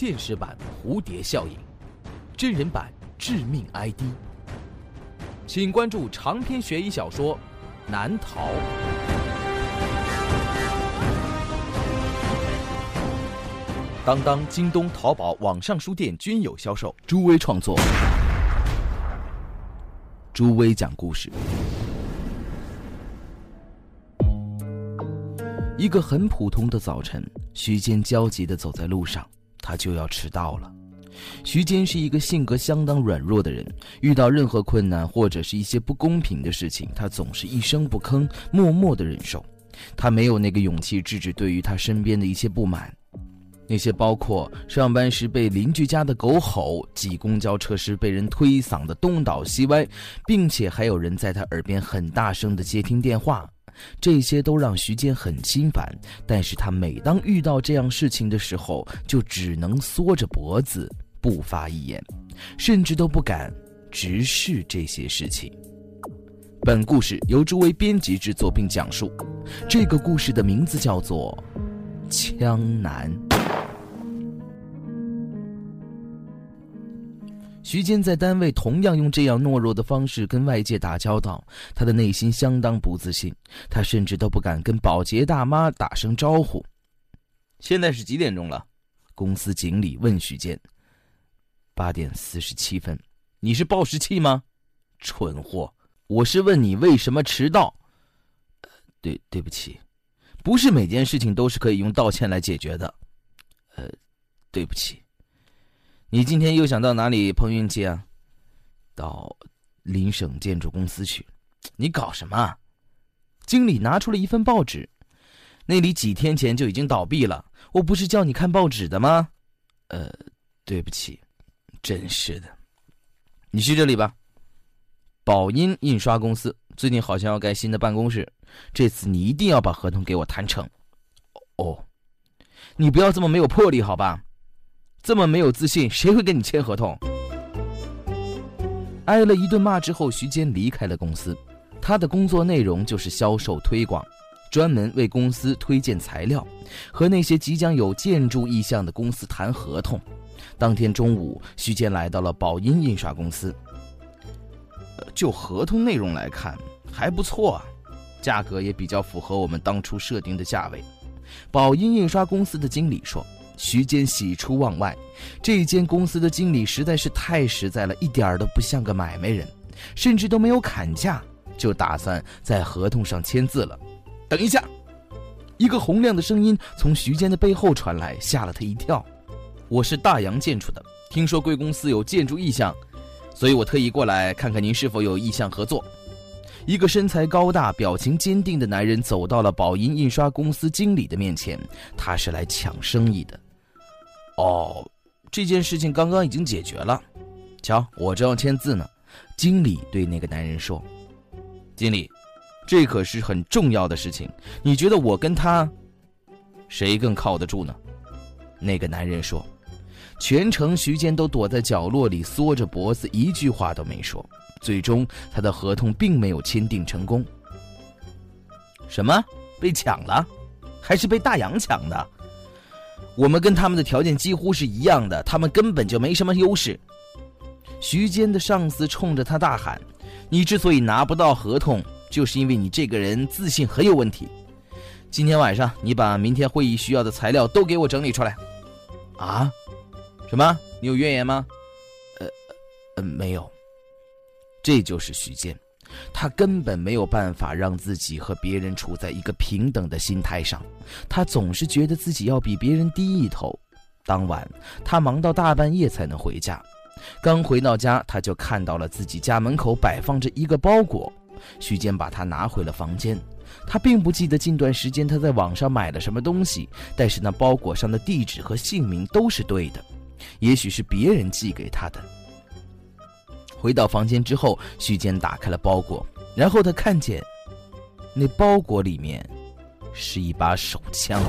现实版蝴蝶效应，真人版致命 ID。请关注长篇悬疑小说《难逃》。当当、京东、淘宝网上书店均有销售。朱威创作，朱威讲故事。一个很普通的早晨，徐坚焦急地走在路上，他就要迟到了。徐坚是一个性格相当软弱的人，遇到任何困难或者是一些不公平的事情，他总是一声不吭，默默地忍受。他没有那个勇气制止对于他身边的一些不满。那些包括上班时被邻居家的狗吼，挤公交车时被人推搡的东倒西歪，并且还有人在他耳边很大声的接听电话，这些都让徐坚很心烦。但是他每当遇到这样事情的时候，就只能缩着脖子不发一言，甚至都不敢直视这些事情。本故事由诸位编辑制作并讲述，这个故事的名字叫做《枪男》。徐坚在单位同样用这样懦弱的方式跟外界打交道，他的内心相当不自信，他甚至都不敢跟保洁大妈打声招呼。现在是几点钟了？公司经理问徐坚。八点四十七分。你是报时器吗？蠢货！我是问你为什么迟到。对，对不起，不是每件事情都是可以用道歉来解决的。呃，对不起。你今天又想到哪里碰运气啊？到邻省建筑公司去。你搞什么？经理拿出了一份报纸，那里几天前就已经倒闭了。我不是叫你看报纸的吗？呃，对不起，真是的。你去这里吧。宝音印刷公司最近好像要盖新的办公室，这次你一定要把合同给我谈成。哦，你不要这么没有魄力，好吧？这么没有自信，谁会跟你签合同？挨了一顿骂之后，徐坚离开了公司。他的工作内容就是销售推广，专门为公司推荐材料，和那些即将有建筑意向的公司谈合同。当天中午，徐坚来到了宝音印刷公司。就合同内容来看，还不错啊，价格也比较符合我们当初设定的价位。宝音印刷公司的经理说。徐坚喜出望外，这间公司的经理实在是太实在了，一点儿都不像个买卖人，甚至都没有砍价，就打算在合同上签字了。等一下，一个洪亮的声音从徐坚的背后传来，吓了他一跳。我是大洋建筑的，听说贵公司有建筑意向，所以我特意过来看看您是否有意向合作。一个身材高大、表情坚定的男人走到了宝音印刷公司经理的面前，他是来抢生意的。哦，这件事情刚刚已经解决了。瞧，我正要签字呢。经理对那个男人说：“经理，这可是很重要的事情。你觉得我跟他，谁更靠得住呢？”那个男人说。全程徐坚都躲在角落里缩着脖子，一句话都没说。最终，他的合同并没有签订成功。什么？被抢了？还是被大洋抢的？我们跟他们的条件几乎是一样的，他们根本就没什么优势。徐坚的上司冲着他大喊：“你之所以拿不到合同，就是因为你这个人自信很有问题。今天晚上，你把明天会议需要的材料都给我整理出来。”啊？什么？你有怨言吗？呃，呃，没有。这就是徐坚。他根本没有办法让自己和别人处在一个平等的心态上，他总是觉得自己要比别人低一头。当晚，他忙到大半夜才能回家。刚回到家，他就看到了自己家门口摆放着一个包裹。徐坚把它拿回了房间。他并不记得近段时间他在网上买了什么东西，但是那包裹上的地址和姓名都是对的，也许是别人寄给他的。回到房间之后，徐坚打开了包裹，然后他看见，那包裹里面是一把手枪。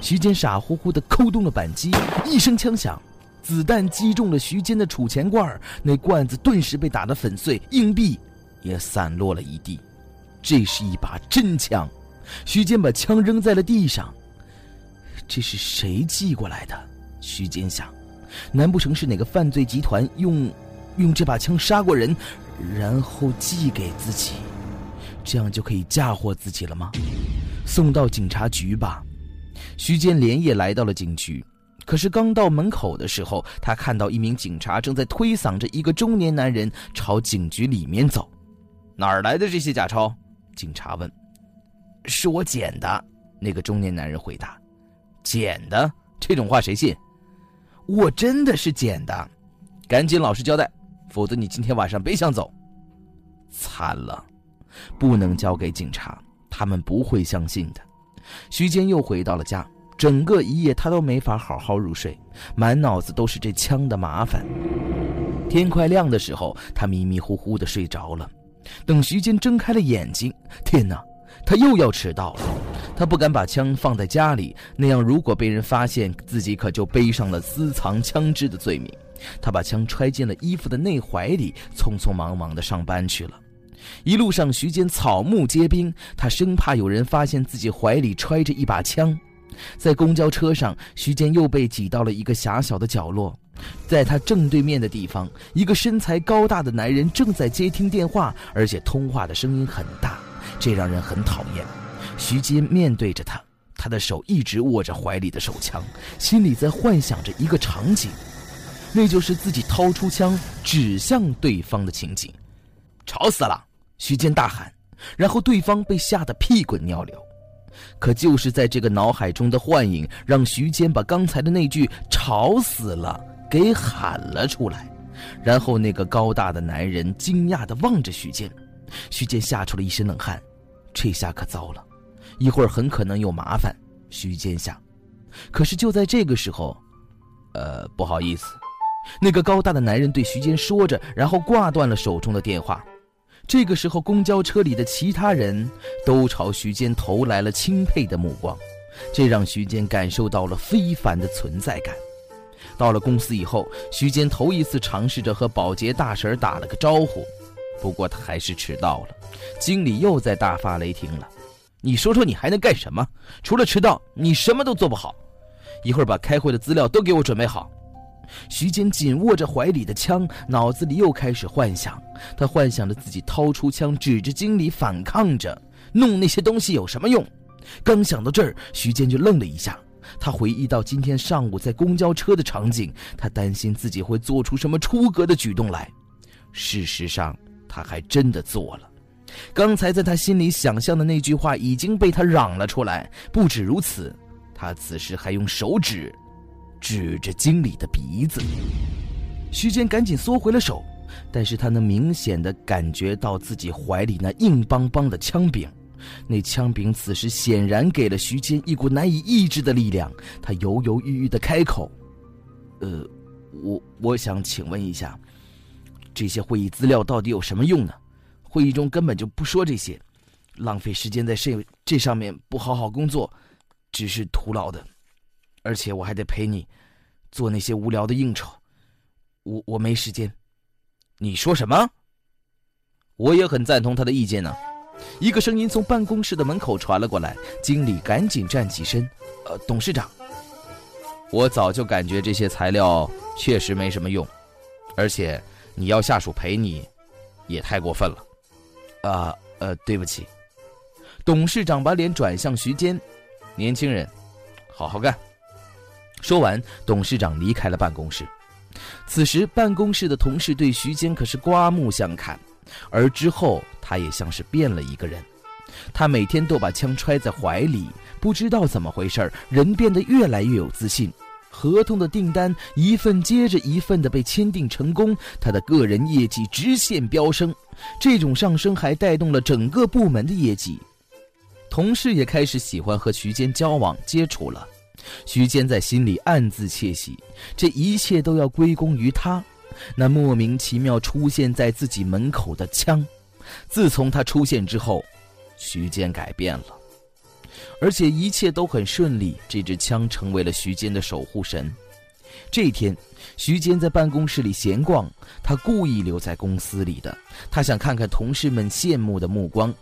徐坚傻乎乎地扣动了扳机，一声枪响，子弹击中了徐坚的储钱罐，那罐子顿时被打得粉碎，硬币也散落了一地。这是一把真枪，徐坚把枪扔在了地上。这是谁寄过来的？徐坚想，难不成是哪个犯罪集团用用这把枪杀过人，然后寄给自己，这样就可以嫁祸自己了吗？送到警察局吧。徐坚连夜来到了警局，可是刚到门口的时候，他看到一名警察正在推搡着一个中年男人朝警局里面走。哪儿来的这些假钞？警察问。是我捡的，那个中年男人回答。捡的？这种话谁信？我真的是捡的，赶紧老实交代，否则你今天晚上别想走。惨了，不能交给警察，他们不会相信的。徐坚又回到了家，整个一夜他都没法好好入睡，满脑子都是这枪的麻烦。天快亮的时候，他迷迷糊糊的睡着了。等徐坚睁开了眼睛，天哪，他又要迟到了。他不敢把枪放在家里，那样如果被人发现，自己可就背上了私藏枪支的罪名。他把枪揣进了衣服的内怀里，匆匆忙忙的上班去了。一路上，徐坚草木皆兵，他生怕有人发现自己怀里揣着一把枪。在公交车上，徐坚又被挤到了一个狭小的角落，在他正对面的地方，一个身材高大的男人正在接听电话，而且通话的声音很大，这让人很讨厌。徐坚面对着他，他的手一直握着怀里的手枪，心里在幻想着一个场景，那就是自己掏出枪指向对方的情景。吵死了！徐坚大喊，然后对方被吓得屁滚尿流。可就是在这个脑海中的幻影，让徐坚把刚才的那句“吵死了”给喊了出来。然后那个高大的男人惊讶地望着徐坚，徐坚吓出了一身冷汗，这下可糟了。一会儿很可能有麻烦，徐坚想。可是就在这个时候，呃，不好意思，那个高大的男人对徐坚说着，然后挂断了手中的电话。这个时候，公交车里的其他人都朝徐坚投来了钦佩的目光，这让徐坚感受到了非凡的存在感。到了公司以后，徐坚头一次尝试着和保洁大婶打了个招呼，不过他还是迟到了。经理又在大发雷霆了。你说说，你还能干什么？除了迟到，你什么都做不好。一会儿把开会的资料都给我准备好。徐坚紧握着怀里的枪，脑子里又开始幻想。他幻想着自己掏出枪，指着经理反抗着，弄那些东西有什么用？刚想到这儿，徐坚就愣了一下。他回忆到今天上午在公交车的场景，他担心自己会做出什么出格的举动来。事实上，他还真的做了。刚才在他心里想象的那句话已经被他嚷了出来。不止如此，他此时还用手指指着经理的鼻子。徐坚赶紧缩回了手，但是他能明显的感觉到自己怀里那硬邦邦的枪柄。那枪柄此时显然给了徐坚一股难以抑制的力量。他犹犹豫豫的开口：“呃，我我想请问一下，这些会议资料到底有什么用呢？”会议中根本就不说这些，浪费时间在这这上面不好好工作，只是徒劳的。而且我还得陪你做那些无聊的应酬，我我没时间。你说什么？我也很赞同他的意见呢。一个声音从办公室的门口传了过来，经理赶紧站起身。呃，董事长，我早就感觉这些材料确实没什么用，而且你要下属陪你，也太过分了。啊，呃，对不起。董事长把脸转向徐坚，年轻人，好好干。说完，董事长离开了办公室。此时，办公室的同事对徐坚可是刮目相看，而之后他也像是变了一个人。他每天都把枪揣在怀里，不知道怎么回事人变得越来越有自信。合同的订单一份接着一份的被签订成功，他的个人业绩直线飙升。这种上升还带动了整个部门的业绩，同事也开始喜欢和徐坚交往接触了。徐坚在心里暗自窃喜，这一切都要归功于他，那莫名其妙出现在自己门口的枪。自从他出现之后，徐坚改变了。而且一切都很顺利，这支枪成为了徐坚的守护神。这天，徐坚在办公室里闲逛，他故意留在公司里的，他想看看同事们羡慕的目光，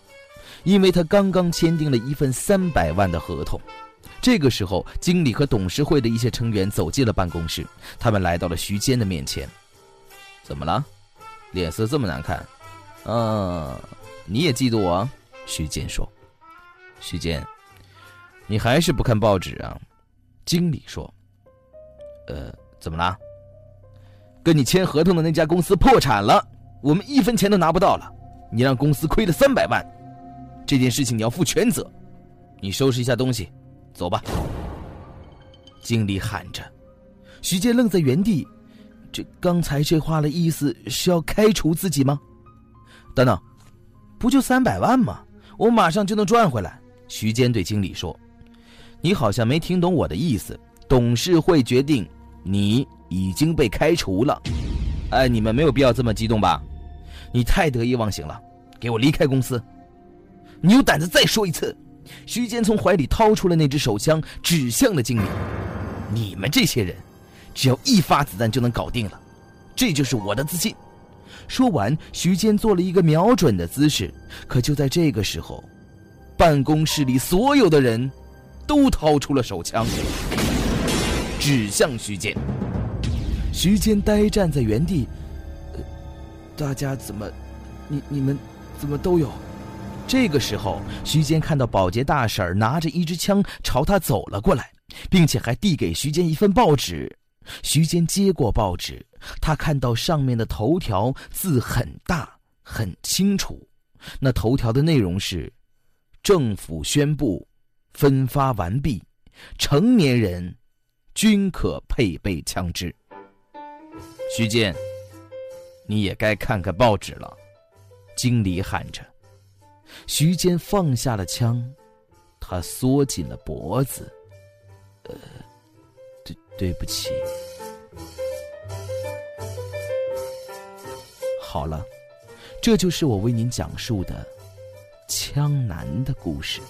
因为他刚刚签订了一份三百万的合同。这个时候，经理和董事会的一些成员走进了办公室，他们来到了徐坚的面前。怎么了？脸色这么难看？嗯，你也嫉妒我？徐坚说。徐坚，你还是不看报纸啊？经理说。呃，怎么了？跟你签合同的那家公司破产了，我们一分钱都拿不到了，你让公司亏了三百万，这件事情你要负全责。你收拾一下东西。走吧，经理喊着。徐坚愣在原地，这刚才这话的意思是要开除自己吗？等等，不就三百万吗？我马上就能赚回来。徐坚对经理说：“你好像没听懂我的意思。董事会决定，你已经被开除了。哎，你们没有必要这么激动吧？你太得意忘形了，给我离开公司！你有胆子再说一次！”徐坚从怀里掏出了那支手枪，指向了经理：“你们这些人，只要一发子弹就能搞定了，这就是我的自信。”说完，徐坚做了一个瞄准的姿势。可就在这个时候，办公室里所有的人都掏出了手枪，指向徐坚。徐坚呆站在原地：“大家怎么，你你们怎么都有？”这个时候，徐坚看到保洁大婶拿着一支枪朝他走了过来，并且还递给徐坚一份报纸。徐坚接过报纸，他看到上面的头条字很大很清楚，那头条的内容是：政府宣布分发完毕，成年人均可配备枪支。徐坚，你也该看看报纸了，经理喊着。徐坚放下了枪，他缩紧了脖子。呃，对，对不起。好了，这就是我为您讲述的《枪男》的故事。